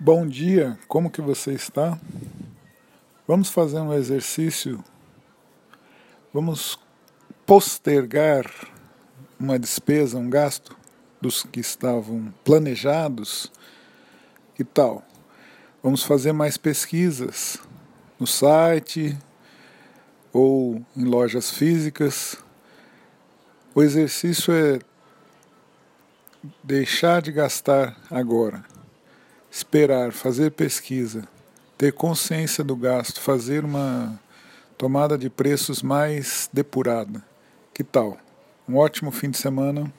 Bom dia, como que você está? Vamos fazer um exercício. Vamos postergar uma despesa, um gasto dos que estavam planejados. Que tal? Vamos fazer mais pesquisas no site ou em lojas físicas. O exercício é deixar de gastar agora esperar, fazer pesquisa, ter consciência do gasto, fazer uma tomada de preços mais depurada. Que tal? Um ótimo fim de semana.